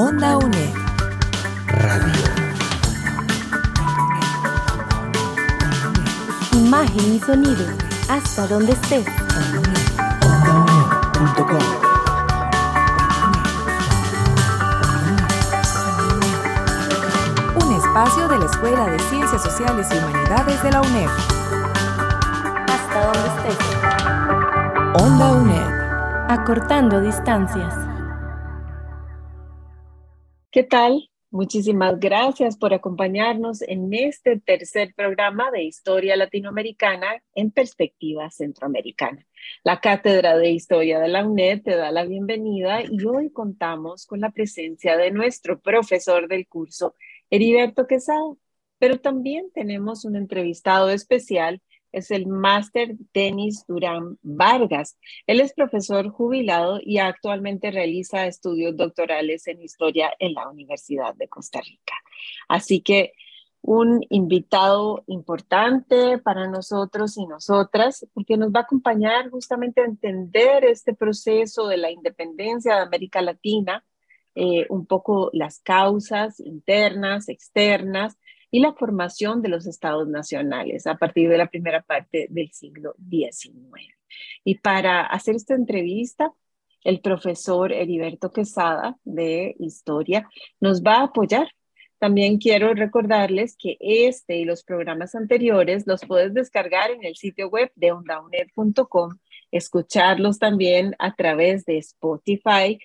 Onda UNED. Radio. Imagen y sonido. Hasta donde estés. OndaUNED.com. Un espacio de la Escuela de Ciencias Sociales y Humanidades de la UNED. Hasta donde estés. Onda UNED. Acortando distancias. ¿Qué tal? Muchísimas gracias por acompañarnos en este tercer programa de Historia Latinoamericana en Perspectiva Centroamericana. La Cátedra de Historia de la UNED te da la bienvenida y hoy contamos con la presencia de nuestro profesor del curso, Heriberto Quesada, pero también tenemos un entrevistado especial es el máster Denis Durán Vargas. Él es profesor jubilado y actualmente realiza estudios doctorales en historia en la Universidad de Costa Rica. Así que un invitado importante para nosotros y nosotras, porque nos va a acompañar justamente a entender este proceso de la independencia de América Latina, eh, un poco las causas internas, externas, y la formación de los estados nacionales a partir de la primera parte del siglo XIX. Y para hacer esta entrevista, el profesor Heriberto Quesada de Historia nos va a apoyar. También quiero recordarles que este y los programas anteriores los puedes descargar en el sitio web de ondaunet.com, escucharlos también a través de Spotify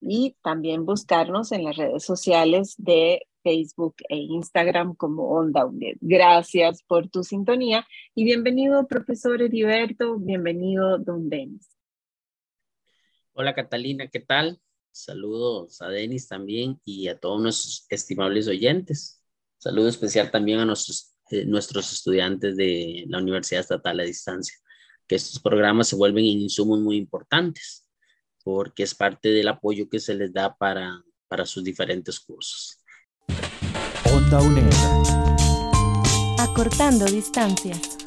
y también buscarnos en las redes sociales de Facebook e Instagram como Onda UNED. Gracias por tu sintonía y bienvenido, profesor Heriberto, bienvenido, don Denis. Hola, Catalina, ¿qué tal? Saludos a Denis también y a todos nuestros estimables oyentes. Saludo especial también a nuestros, eh, nuestros estudiantes de la Universidad Estatal a Distancia, que estos programas se vuelven insumos muy importantes porque es parte del apoyo que se les da para, para sus diferentes cursos. Onda UNED. Acortando distancias.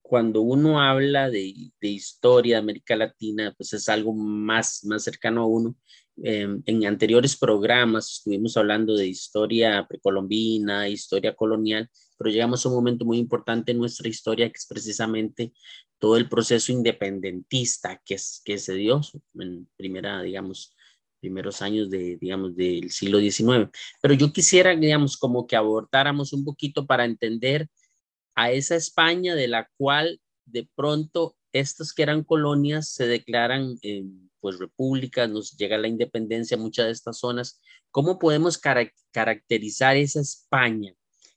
Cuando uno habla de, de, historia de América Latina, pues es algo más, más cercano a uno. Eh, en anteriores programas estuvimos hablando de historia precolombina, historia colonial, pero llegamos a un momento muy importante en nuestra historia, que es precisamente todo el proceso independentista que, es, que se dio en primera, digamos, primeros años de, digamos, del siglo XIX. Pero yo quisiera, digamos, como que abordáramos un poquito para entender a esa España de la cual de pronto estos que eran colonias se declaran eh, pues repúblicas, nos llega la independencia en muchas de estas zonas. ¿Cómo podemos caracterizar esa España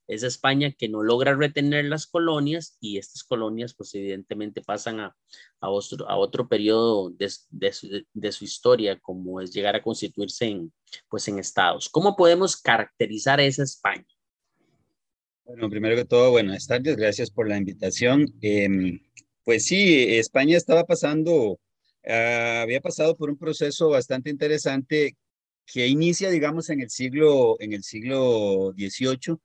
esa España que no logra retener las colonias y estas colonias pues evidentemente pasan a, a, otro, a otro periodo de, de, su, de, su, historia como es llegar a constituirse en, pues en estados. ¿Cómo podemos caracterizar esa España? Bueno, primero que todo, buenas tardes, gracias por la invitación. Eh, pues sí, España estaba pasando, uh, había pasado por un proceso bastante interesante que inicia, digamos, en el siglo, en el siglo XVIII,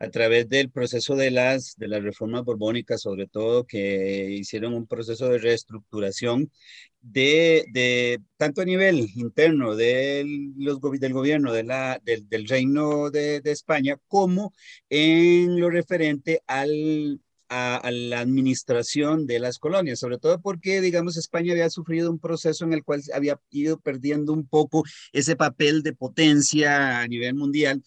a través del proceso de las, de las reformas borbónicas, sobre todo, que hicieron un proceso de reestructuración de, de tanto a nivel interno del, los, del gobierno de la, del, del reino de, de España, como en lo referente al a, a, la administración de las colonias, sobre todo porque, digamos, España había sufrido un proceso en el cual había ido perdiendo un poco ese papel de potencia a nivel mundial.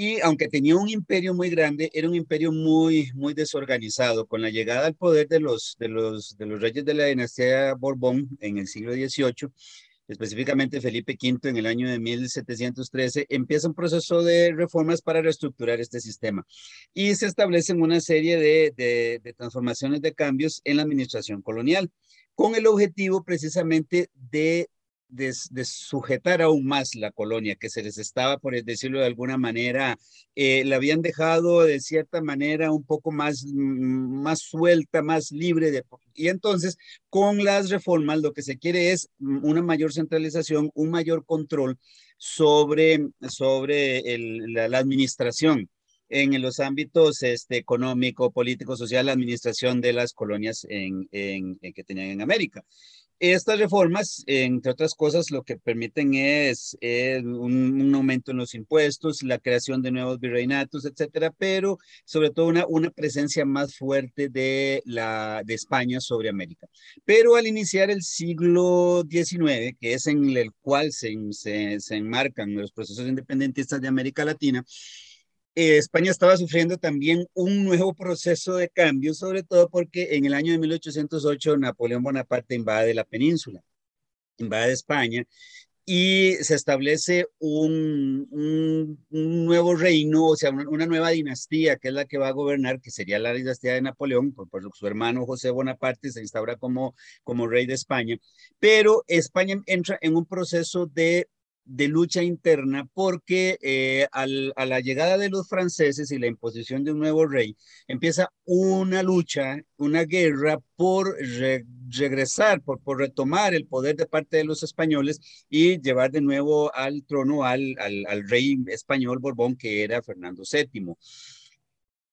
Y aunque tenía un imperio muy grande, era un imperio muy, muy desorganizado. Con la llegada al poder de los, de los, de los reyes de la dinastía Borbón en el siglo XVIII, específicamente Felipe V en el año de 1713, empieza un proceso de reformas para reestructurar este sistema y se establecen una serie de, de, de transformaciones, de cambios en la administración colonial, con el objetivo precisamente de de, sujetar aún más la colonia, que se les estaba, por decirlo de alguna manera, eh, la habían dejado de cierta manera un poco más, más suelta, más libre. De, y entonces, con las reformas, lo que se quiere es una mayor centralización, un mayor control sobre, sobre el, la, administración en los ámbitos este, económico, político, social, la administración de las colonias en que tenían en América. Estas reformas, entre otras cosas, lo que permiten es, un, aumento en los impuestos, la creación de nuevos virreinatos, etcétera, pero sobre todo una, presencia más fuerte de, España sobre América. Pero al iniciar el siglo XIX, que es en el cual se enmarcan los procesos independentistas de América Latina, eh, España estaba sufriendo también un nuevo proceso de cambio, sobre todo porque en el año de 1808 Napoleón Bonaparte invade la península, invade España y se establece un, nuevo reino, o sea, una, nueva dinastía que es la que va a gobernar, que sería la dinastía de Napoleón, por, su hermano José Bonaparte se instaura como, como rey de España, pero España entra en un proceso de de lucha interna porque eh, a la llegada de los franceses y la imposición de un nuevo rey, empieza una lucha, una guerra por regresar, por, por retomar el poder de parte de los españoles y llevar de nuevo al trono al, al, al rey español Borbón, que era Fernando VII.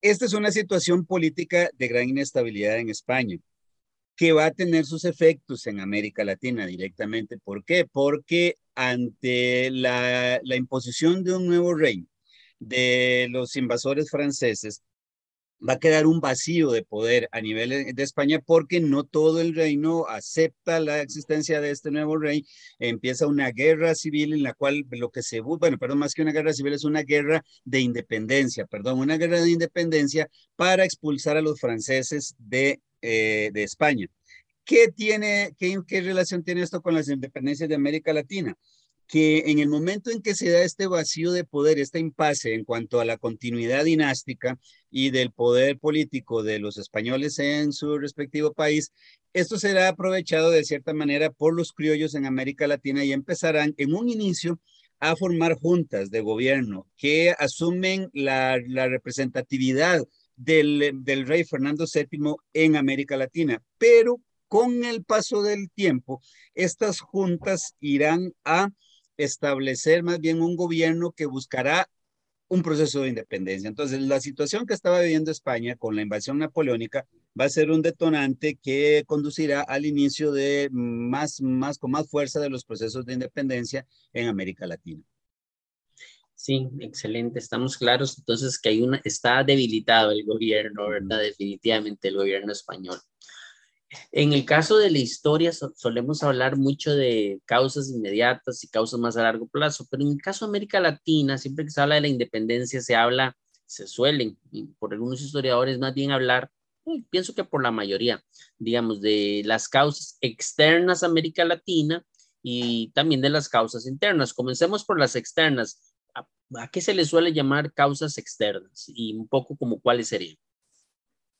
Esta es una situación política de gran inestabilidad en España que va a tener sus efectos en América Latina directamente. ¿Por qué? Porque ante la, imposición de un nuevo rey de los invasores franceses, va a quedar un vacío de poder a nivel de España porque no todo el reino acepta la existencia de este nuevo rey. Empieza una guerra civil en la cual lo que se busca, bueno, perdón, más que una guerra civil es una guerra de independencia, perdón, una guerra de independencia para expulsar a los franceses de, eh, de España. ¿Qué, tiene, qué, relación tiene esto con las independencias de América Latina? que en el momento en que se da este vacío de poder, este impasse en cuanto a la continuidad dinástica y del poder político de los españoles en su respectivo país, esto será aprovechado de cierta manera por los criollos en América Latina y empezarán en un inicio a formar juntas de gobierno que asumen la representatividad del, rey Fernando VII en América Latina, pero con el paso del tiempo, estas juntas irán a establecer más bien un gobierno que buscará un proceso de independencia. Entonces, la situación que estaba viviendo España con la invasión napoleónica va a ser un detonante que conducirá al inicio de más, más, con más fuerza de los procesos de independencia en América Latina. Sí, excelente. Estamos claros entonces que hay una, está debilitado el gobierno, ¿verdad? Definitivamente el gobierno español. En el caso de la historia solemos hablar mucho de causas inmediatas y causas más a largo plazo, pero en el caso de América Latina, siempre que se habla de la independencia, se habla, se suelen, por algunos historiadores más bien hablar, pienso que por la mayoría, digamos, de las causas externas a América Latina y también de las causas internas. Comencemos por las externas. ¿A, a qué se le suele llamar causas externas? Y un poco como cuáles serían.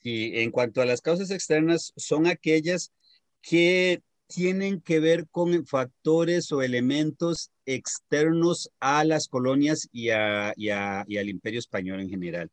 Y en cuanto a las causas externas, son aquellas que tienen que ver con factores o elementos externos a las colonias y, y, al imperio español en general.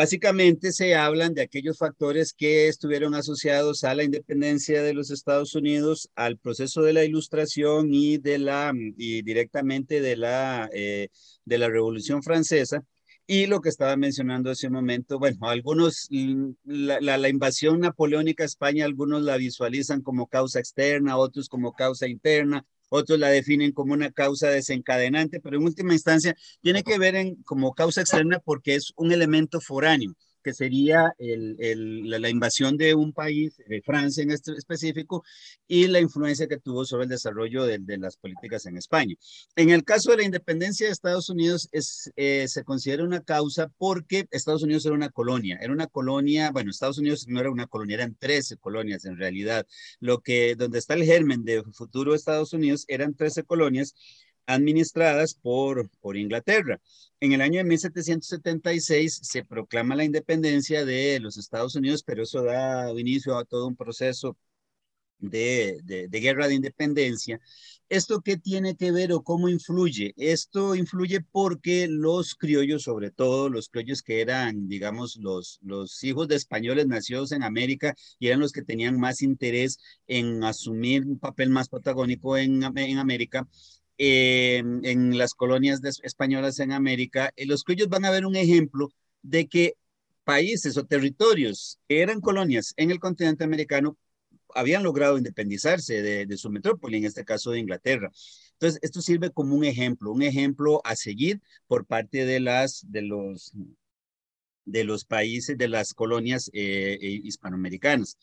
Básicamente se hablan de aquellos factores que estuvieron asociados a la independencia de los Estados Unidos, al proceso de la ilustración y, de la, y directamente de la, eh, de la Revolución Francesa, y lo que estaba mencionando hace un momento, bueno, algunos, mm, la, la, invasión napoleónica a España, algunos la visualizan como causa externa, otros como causa interna, otros la definen como una causa desencadenante, pero en última instancia tiene que ver en, como causa externa porque es un elemento foráneo que sería el, la, invasión de un país, de Francia en este específico, y la influencia que tuvo sobre el desarrollo de, de las políticas en España. En el caso de la independencia de Estados Unidos, es, eh, se considera una causa porque Estados Unidos era una colonia, era una colonia, bueno, Estados Unidos no era una colonia, eran 13 colonias en realidad, lo que, donde está el germen de futuro Estados Unidos, eran 13 colonias administradas por, por Inglaterra. En el año de 1776 se proclama la independencia de los Estados Unidos, pero eso da inicio a todo un proceso de, de, guerra de independencia. ¿Esto qué tiene que ver o cómo influye? Esto influye porque los criollos, sobre todo los criollos que eran, digamos, los, los hijos de españoles nacidos en América y eran los que tenían más interés en asumir un papel más protagónico en, en América, eh, en las colonias españolas en América, eh, los criollos van a ver un ejemplo de que países o territorios que eran colonias en el continente americano habían logrado independizarse de, de, su metrópoli, en este caso de Inglaterra. Entonces, esto sirve como un ejemplo, un ejemplo a seguir por parte de, las, de, los, de los países, de las colonias eh, hispanoamericanas.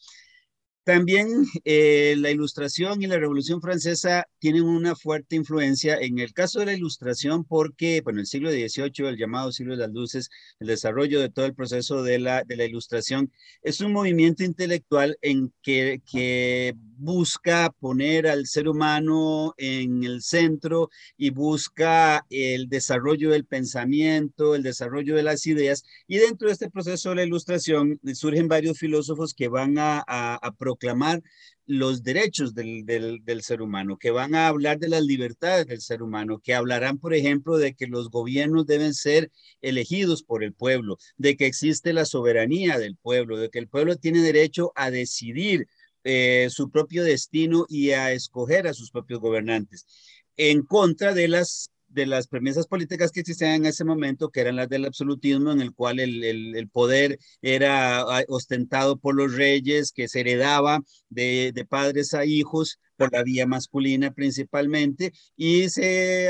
También eh, la ilustración y la revolución francesa tienen una fuerte influencia en el caso de la ilustración porque, bueno, el siglo XVIII, el llamado siglo de las luces, el desarrollo de todo el proceso de la, de la ilustración, es un movimiento intelectual en que, que busca poner al ser humano en el centro y busca el desarrollo del pensamiento, el desarrollo de las ideas. Y dentro de este proceso de la ilustración surgen varios filósofos que van a, a, a proclamar los derechos del, ser humano, que van a hablar de las libertades del ser humano, que hablarán, por ejemplo, de que los gobiernos deben ser elegidos por el pueblo, de que existe la soberanía del pueblo, de que el pueblo tiene derecho a decidir eh, su propio destino y a escoger a sus propios gobernantes, en contra de las de las premisas políticas que existían en ese momento, que eran las del absolutismo, en el cual el, el, poder era ah, ostentado por los reyes, que se heredaba de, de padres a hijos, por la vía masculina principalmente, y se,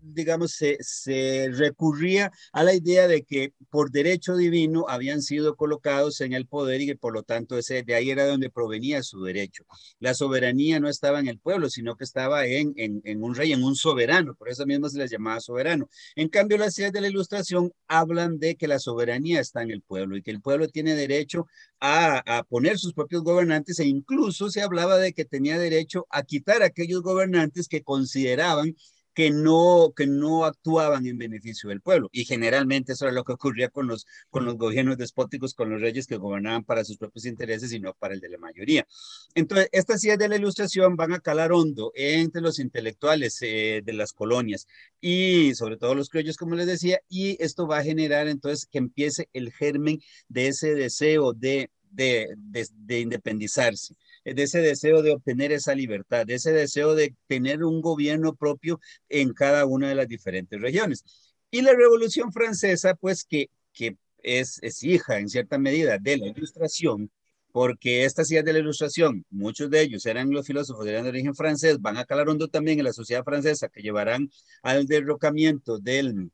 digamos, se, se, recurría a la idea de que por derecho divino habían sido colocados en el poder y que por lo tanto ese, de ahí era donde provenía su derecho. La soberanía no estaba en el pueblo, sino que estaba en, en, en un rey, en un soberano, por eso mismo se les llamaba soberano. En cambio, las ideas de la ilustración hablan de que la soberanía está en el pueblo y que el pueblo tiene derecho a, a poner sus propios gobernantes e incluso se hablaba de que tenía derecho a quitar a aquellos gobernantes que consideraban que no, que no actuaban en beneficio del pueblo. Y generalmente eso era lo que ocurría con los, con los gobiernos despóticos, con los reyes que gobernaban para sus propios intereses y no para el de la mayoría. Entonces, estas ideas de la ilustración van a calar hondo entre los intelectuales eh, de las colonias y sobre todo los criollos, como les decía, y esto va a generar entonces que empiece el germen de ese deseo de, de, de, de independizarse de ese deseo de obtener esa libertad, de ese deseo de tener un gobierno propio en cada una de las diferentes regiones. Y la Revolución Francesa, pues que, que es, es hija en cierta medida de la Ilustración, porque estas ideas de la Ilustración, muchos de ellos eran los filósofos de origen francés, van a calar hondo también en la sociedad francesa, que llevarán al derrocamiento del,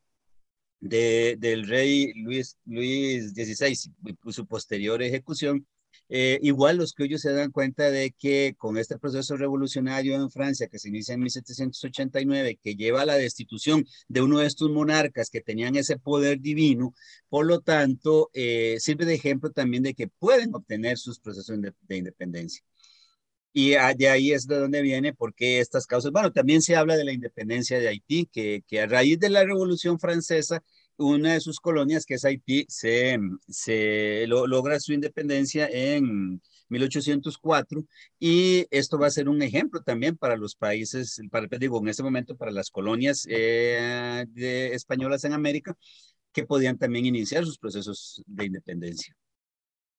de, del rey Luis, Luis XVI y su posterior ejecución, eh, igual los criollos se dan cuenta de que con este proceso revolucionario en Francia que se inicia en 1789, que lleva a la destitución de uno de estos monarcas que tenían ese poder divino, por lo tanto, eh, sirve de ejemplo también de que pueden obtener sus procesos de, de independencia. Y de ahí es de donde viene, porque estas causas, bueno, también se habla de la independencia de Haití, que, que a raíz de la Revolución Francesa una de sus colonias, que es Haití, se, se lo, logra su independencia en 1804 y esto va a ser un ejemplo también para los países, para, digo, en este momento para las colonias eh, de, españolas en América que podían también iniciar sus procesos de independencia.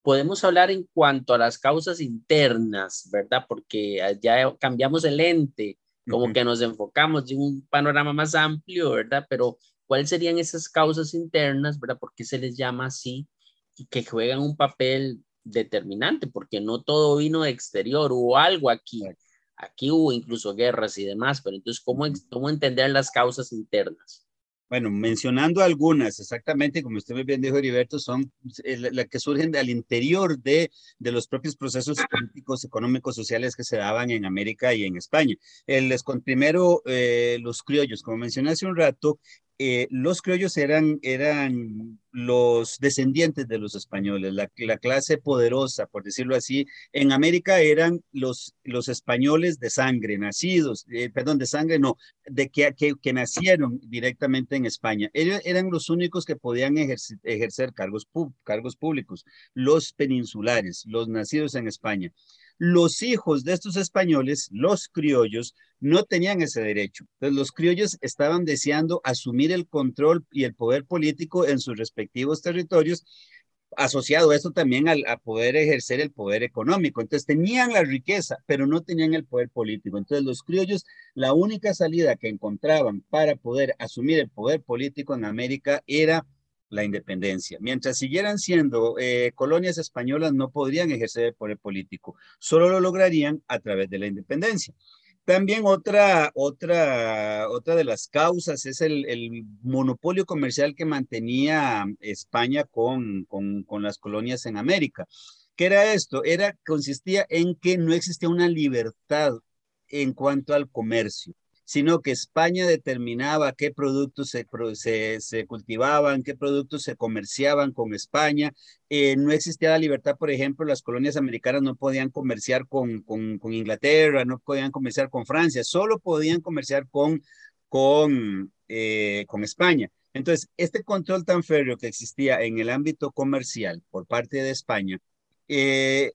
Podemos hablar en cuanto a las causas internas, ¿verdad? Porque ya cambiamos el ente, como uh -huh. que nos enfocamos en un panorama más amplio, ¿verdad? Pero cuáles serían esas causas internas, ¿verdad? ¿Por qué se les llama así? Y que juegan un papel determinante, porque no todo vino de exterior, hubo algo aquí. Aquí hubo incluso guerras y demás, pero entonces, ¿cómo, cómo entender las causas internas? Bueno, mencionando algunas, exactamente como usted muy bien dijo, Heriberto, son las la que surgen al interior de, de, los propios procesos políticos, económicos, sociales que se daban en América y en España. El, primero, eh, los criollos, como mencioné hace un rato, eh, los criollos eran, eran los descendientes de los españoles, la, la, clase poderosa, por decirlo así. En América eran los, los españoles de sangre, nacidos, eh, perdón, de sangre no, de que, que, que, nacieron directamente en España. Ellos eran los únicos que podían ejercer, ejercer cargos, cargos públicos, los peninsulares, los nacidos en España. Los hijos de estos españoles, los criollos, no tenían ese derecho. Entonces, los criollos estaban deseando asumir el control y el poder político en sus respectivos territorios, asociado esto también al, a poder ejercer el poder económico. Entonces, tenían la riqueza, pero no tenían el poder político. Entonces, los criollos, la única salida que encontraban para poder asumir el poder político en América era la independencia. Mientras siguieran siendo eh, colonias españolas, no podrían ejercer el poder político. Solo lo lograrían a través de la independencia. También otra, otra, otra de las causas es el, el monopolio comercial que mantenía España con, con, con, las colonias en América. ¿Qué era esto? Era, consistía en que no existía una libertad en cuanto al comercio sino que España determinaba qué productos se, se, cultivaban, qué productos se comerciaban con España. Eh, no existía la libertad, por ejemplo, las colonias americanas no podían comerciar con, con, con, Inglaterra, no podían comerciar con Francia, solo podían comerciar con, con, eh, con España. Entonces, este control tan férreo que existía en el ámbito comercial por parte de España, eh,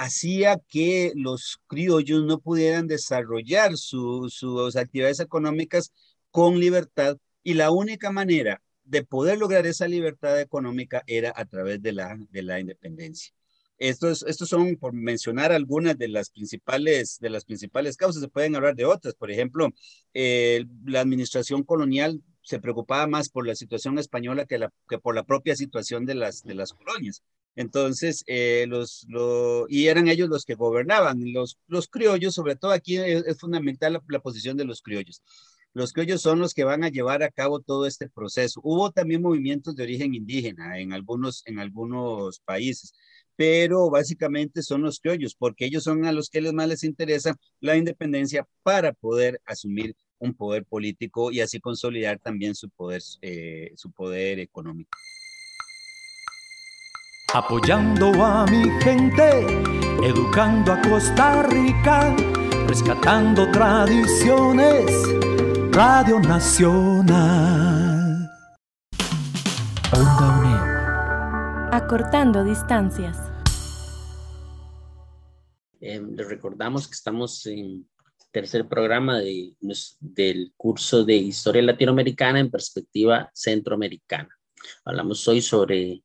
hacía que los criollos no pudieran desarrollar sus actividades económicas con libertad y la única manera de poder lograr esa libertad económica era a través de la, de la independencia. Estos, estos son, por mencionar algunas de las principales, de las principales causas, se pueden hablar de otras. Por ejemplo, la administración colonial se preocupaba más por la situación española que, la, que por la propia situación de las, de las colonias. Entonces, eh, los, y eran ellos los que gobernaban. Los, los criollos, sobre todo aquí es, fundamental la, posición de los criollos. Los criollos son los que van a llevar a cabo todo este proceso. Hubo también movimientos de origen indígena en algunos, en algunos países, pero básicamente son los criollos, porque ellos son a los que les más les interesa la independencia para poder asumir un poder político y así consolidar también su poder, eh, su poder económico apoyando a mi gente, educando a Costa Rica, rescatando tradiciones, Radio Nacional. Onda UNED. Acortando distancias. Eh, les recordamos que estamos en tercer programa de, del curso de Historia Latinoamericana en perspectiva centroamericana. Hablamos hoy sobre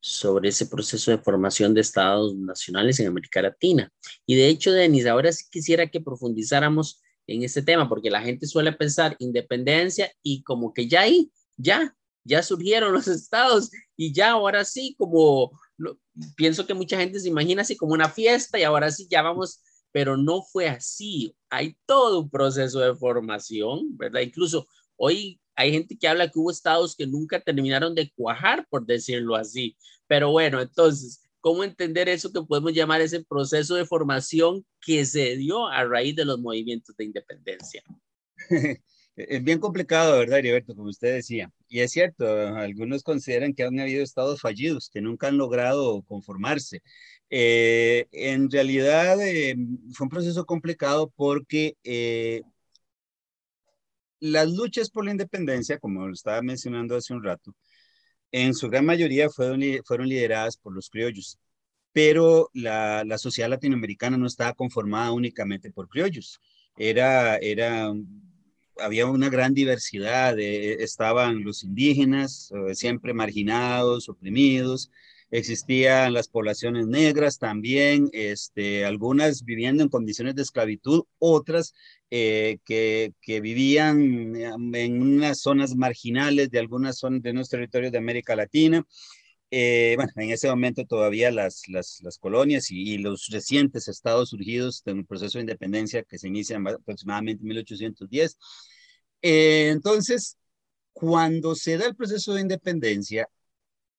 sobre ese proceso de formación de estados nacionales en América Latina. Y de hecho, Denis, ahora sí quisiera que profundizáramos en este tema, porque la gente suele pensar independencia y como que ya ahí, ya, ya surgieron los estados y ya ahora sí, como pienso que mucha gente se imagina así como una fiesta y ahora sí ya vamos, pero no fue así. Hay todo un proceso de formación, ¿verdad? Incluso hoy hay gente que habla que hubo estados que nunca terminaron de cuajar, por decirlo así. Pero bueno, entonces, ¿cómo entender eso que podemos llamar ese proceso de formación que se dio a raíz de los movimientos de independencia? Es bien complicado, ¿verdad, Heriberto? Como usted decía. Y es cierto, algunos consideran que han habido estados fallidos, que nunca han logrado conformarse. Eh, en realidad eh, fue un proceso complicado porque eh, las luchas por la independencia, como lo estaba mencionando hace un rato, en su gran mayoría fueron, lideradas por los criollos, pero la, sociedad latinoamericana no estaba conformada únicamente por criollos. Era, era, había una gran diversidad, estaban los indígenas, eh, siempre marginados, oprimidos, existían las poblaciones negras también, este, algunas viviendo en condiciones de esclavitud, otras eh, que, que, vivían en unas zonas marginales de algunas zonas de nuestros territorios de América Latina. Eh, bueno, en ese momento todavía las, las, colonias y, los recientes estados surgidos en el proceso de independencia que se inicia aproximadamente en 1810. Eh, entonces, cuando se da el proceso de independencia,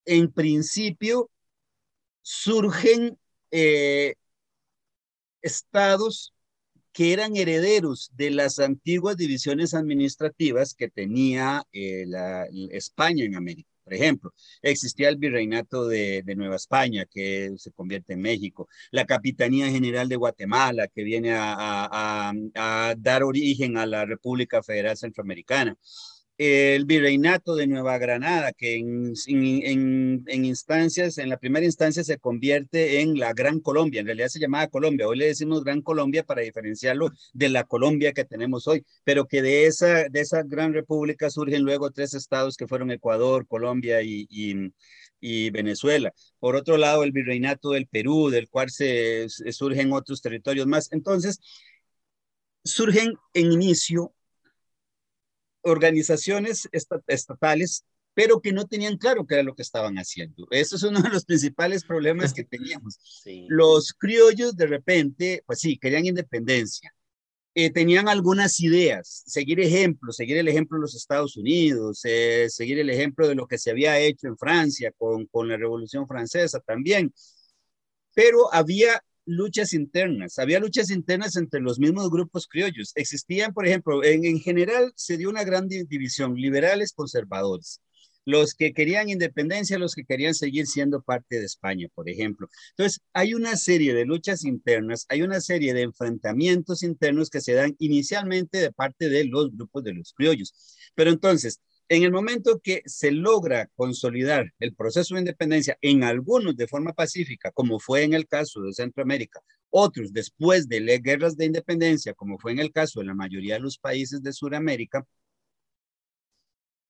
en principio surgen eh, estados que eran herederos de las antiguas divisiones administrativas que tenía eh, España en América. Por ejemplo, existía el virreinato de, Nueva España, que se convierte en México, la Capitanía General de Guatemala, que viene a dar origen a la República Federal Centroamericana el virreinato de Nueva Granada, que en, instancias, en la primera instancia se convierte en la Gran Colombia, en realidad se llamaba Colombia, hoy le decimos Gran Colombia para diferenciarlo de la Colombia que tenemos hoy, pero que de esa, de esa gran república surgen luego tres estados que fueron Ecuador, Colombia y, Venezuela. Por otro lado, el virreinato del Perú, del cual se, surgen otros territorios más. Entonces, surgen en inicio organizaciones estatales pero que no tenían claro qué era lo que estaban haciendo. Eso es uno de los principales problemas que teníamos. Los criollos de repente, pues sí, querían independencia. Eh, tenían algunas ideas, seguir ejemplos, seguir el ejemplo de los Estados Unidos, eh, seguir el ejemplo de lo que se había hecho en Francia con, con la Revolución Francesa también. Pero había luchas internas, había luchas internas entre los mismos grupos criollos. Existían, por ejemplo, en, en general se dio una gran división, liberales, conservadores los que querían independencia, los que querían seguir siendo parte de España, por ejemplo. Entonces, hay una serie de luchas internas, hay una serie de enfrentamientos internos que se dan inicialmente de parte de los grupos de los criollos. Pero entonces, en el momento que se logra consolidar el proceso de independencia en algunos de forma pacífica, como fue en el caso de Centroamérica, otros después de las guerras de independencia, como fue en el caso de la mayoría de los países de Sudamérica,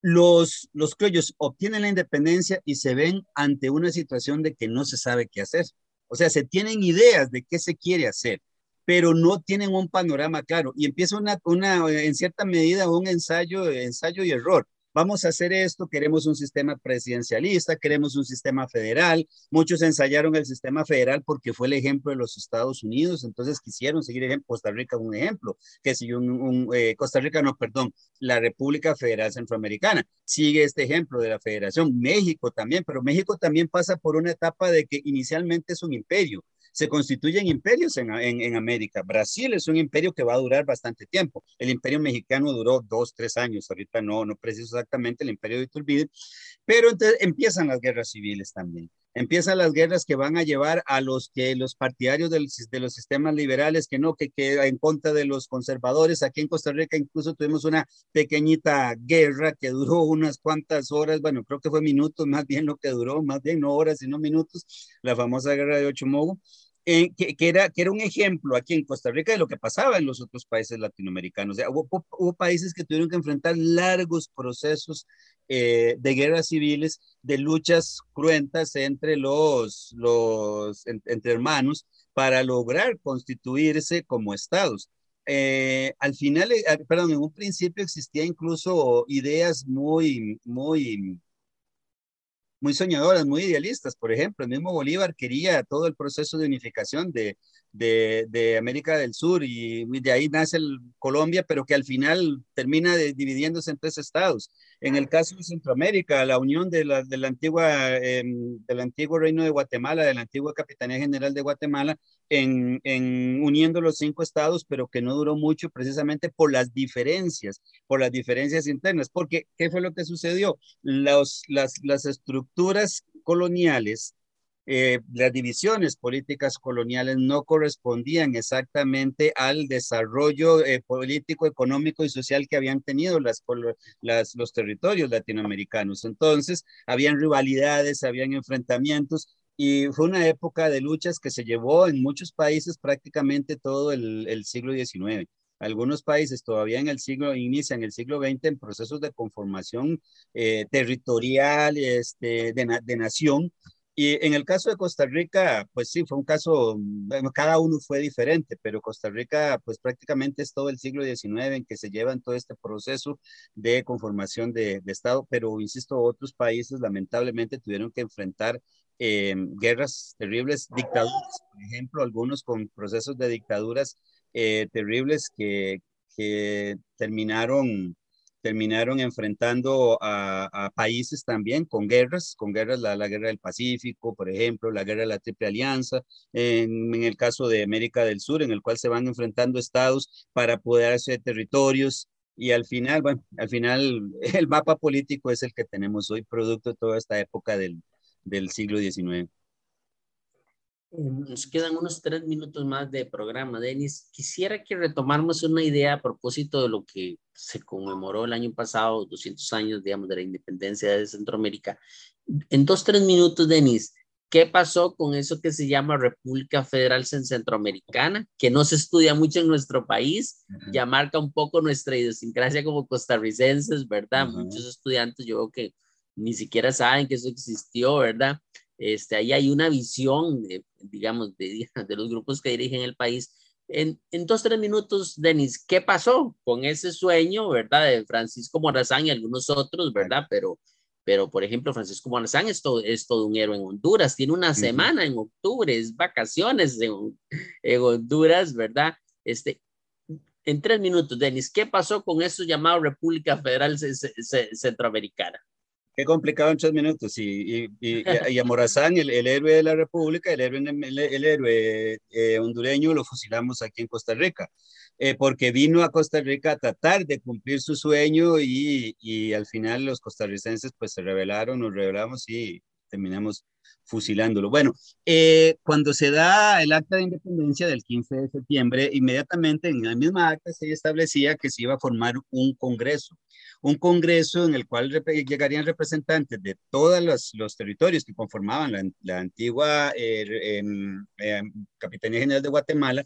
los, los criollos obtienen la independencia y se ven ante una situación de que no se sabe qué hacer. O sea, se tienen ideas de qué se quiere hacer, pero no tienen un panorama claro y empieza una, una en cierta medida un ensayo, ensayo y error vamos a hacer esto, queremos un sistema presidencialista, queremos un sistema federal. Muchos ensayaron el sistema federal porque fue el ejemplo de los Estados Unidos, entonces quisieron seguir en Costa Rica un ejemplo, que si un, eh, Costa Rica, no, perdón, la República Federal Centroamericana sigue este ejemplo de la federación, México también, pero México también pasa por una etapa de que inicialmente es un imperio, se constituyen imperios en, en, América. Brasil es un imperio que va a durar bastante tiempo. El imperio mexicano duró dos, tres años, ahorita no, no preciso exactamente el imperio de Iturbide, pero entonces empiezan las guerras civiles también. Empiezan las guerras que van a llevar a los que los partidarios del, de los sistemas liberales que no, que, que en contra de los conservadores. Aquí en Costa Rica incluso tuvimos una pequeñita guerra que duró unas cuantas horas, bueno, creo que fue minutos más bien lo que duró, más bien no horas, sino minutos, la famosa guerra de Ochomogo. Eh, que, era, que era un ejemplo aquí en Costa Rica de lo que pasaba en los otros países latinoamericanos. hubo, hubo, países que tuvieron que enfrentar largos procesos eh, de guerras civiles, de luchas cruentas entre los, los entre hermanos para lograr constituirse como estados. Eh, al final, perdón, en un principio existía incluso ideas muy, muy muy soñadoras, muy idealistas. Por ejemplo, el mismo Bolívar quería todo el proceso de unificación de, de, de América del Sur y de ahí nace el Colombia, pero que al final termina dividiéndose en tres estados. En el caso de Centroamérica, la unión de la, de antigua, em, del antiguo reino de Guatemala, de la antigua Capitanía General de Guatemala, en, en, uniendo los cinco estados, pero que no duró mucho precisamente por las diferencias, por las diferencias internas. Porque, ¿qué fue lo que sucedió? Los, las, las estructuras coloniales eh, las divisiones políticas coloniales no correspondían exactamente al desarrollo eh, político, económico y social que habían tenido las, las, los territorios latinoamericanos. Entonces, habían rivalidades, habían enfrentamientos y fue una época de luchas que se llevó en muchos países prácticamente todo el, el siglo XIX. Algunos países todavía en el siglo, inician el siglo XX en procesos de conformación eh, territorial, este, de, de nación, y en el caso de Costa Rica, pues sí, fue un caso, cada uno fue diferente, pero Costa Rica, pues prácticamente es todo el siglo XIX en que se lleva todo este proceso de conformación de, Estado, pero insisto, otros países lamentablemente tuvieron que enfrentar eh, guerras terribles, dictaduras, por ejemplo, algunos con procesos de dictaduras eh, terribles que, que terminaron terminaron enfrentando a, países también con guerras, con guerras, la, guerra del Pacífico, por ejemplo, la guerra de la Triple Alianza, en, el caso de América del Sur, en el cual se van enfrentando estados para poder hacer territorios. Y al final, bueno, al final el mapa político es el que tenemos hoy, producto de toda esta época del, del siglo XIX. Nos quedan unos tres minutos más de programa, Denis. Quisiera que retomáramos una idea a propósito de lo que se conmemoró el año pasado, 200 años, digamos, de la independencia de Centroamérica. En dos, tres minutos, Denis, ¿qué pasó con eso que se llama República Federal Centroamericana, que no se estudia mucho en nuestro país, ya marca un poco nuestra idiosincrasia como costarricenses, ¿verdad? Muchos estudiantes yo creo que ni siquiera saben que eso existió, ¿verdad? Este, ahí hay una visión, digamos, de, de, los grupos que dirigen el país. En, en dos, tres minutos, Denis, ¿qué pasó con ese sueño, verdad, de Francisco Morazán y algunos otros, verdad? Pero pero por ejemplo, Francisco Morazán es todo, es todo un héroe en Honduras, tiene una semana en octubre, es vacaciones en, en, Honduras, ¿verdad? Este, en tres minutos, Denis, ¿qué pasó con eso llamado República Federal Centroamericana? Qué complicado en tres minutos. Y, y, y, a Morazán, el, el, héroe de la República, el héroe, el, el héroe eh, hondureño, lo fusilamos aquí en Costa Rica, eh, porque vino a Costa Rica a tratar de cumplir su sueño y, y al final los costarricenses pues se rebelaron, nos rebelamos y terminamos fusilándolo. Bueno, eh, cuando se da el acta de independencia del 15 de septiembre, inmediatamente en la misma acta se establecía que se iba a formar un congreso, un congreso en el cual llegarían representantes de todos los, los territorios que conformaban la, antigua eh, em, em, Capitanía General de Guatemala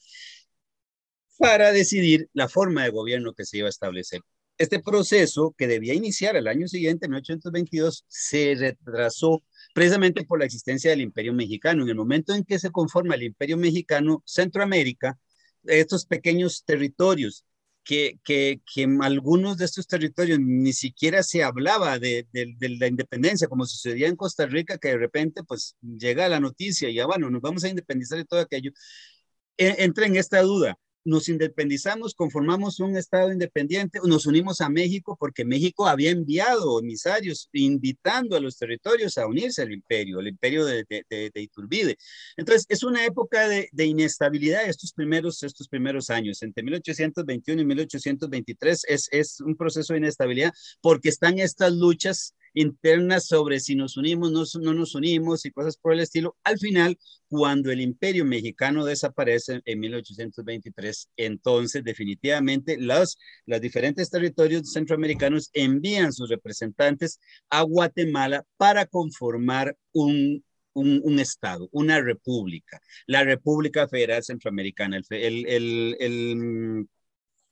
para decidir la forma de gobierno que se iba a establecer. Este proceso, que debía iniciar el año siguiente, en 1822, se retrasó precisamente por la existencia del Imperio Mexicano. En el momento en que se conforma el Imperio Mexicano, Centroamérica, estos pequeños territorios, que, que, que algunos de estos territorios ni siquiera se hablaba de, la independencia, como sucedía en Costa Rica, que de repente pues llega la noticia ya bueno, nos vamos a independizar de todo aquello, e, entra en esta duda nos independizamos, conformamos un Estado independiente, nos unimos a México porque México había enviado emisarios invitando a los territorios a unirse al imperio, el imperio de, de, de Iturbide. Entonces, es una época de, inestabilidad estos primeros, estos primeros años. Entre 1821 y 1823 es, es un proceso de inestabilidad porque están estas luchas internas sobre si nos unimos, no, no nos unimos y cosas por el estilo. Al final, cuando el imperio mexicano desaparece en 1823, entonces definitivamente los, los diferentes territorios centroamericanos envían sus representantes a Guatemala para conformar un, un, Estado, una república, la República Federal Centroamericana. El,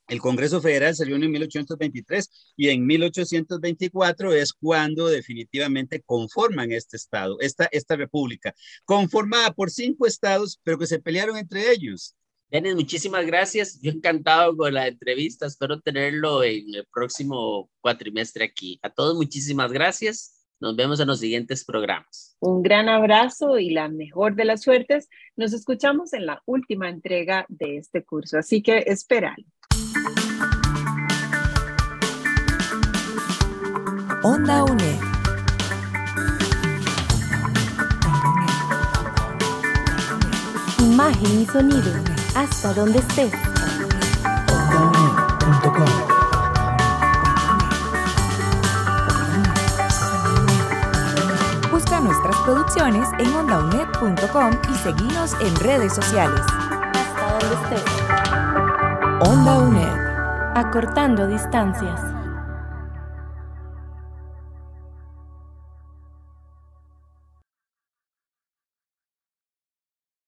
el Congreso Federal salió en 1823 y en 1824 es cuando definitivamente conforman este Estado, esta, esta república, conformada por cinco estados, pero que se pelearon entre ellos. Denis, muchísimas gracias. Yo encantado con la entrevista. Espero tenerlo en el próximo cuatrimestre aquí. A todos, muchísimas gracias. Nos vemos en los siguientes programas. Un gran abrazo y la mejor de las suertes. Nos escuchamos en la última entrega de este curso, así que esperan. Onda UNED. Imagen y sonido, hasta donde estés. OndaUNED.com Busca nuestras producciones en ondaunet.com y seguinos en redes sociales. Hasta donde estés. Onda UNED. Acortando distancias.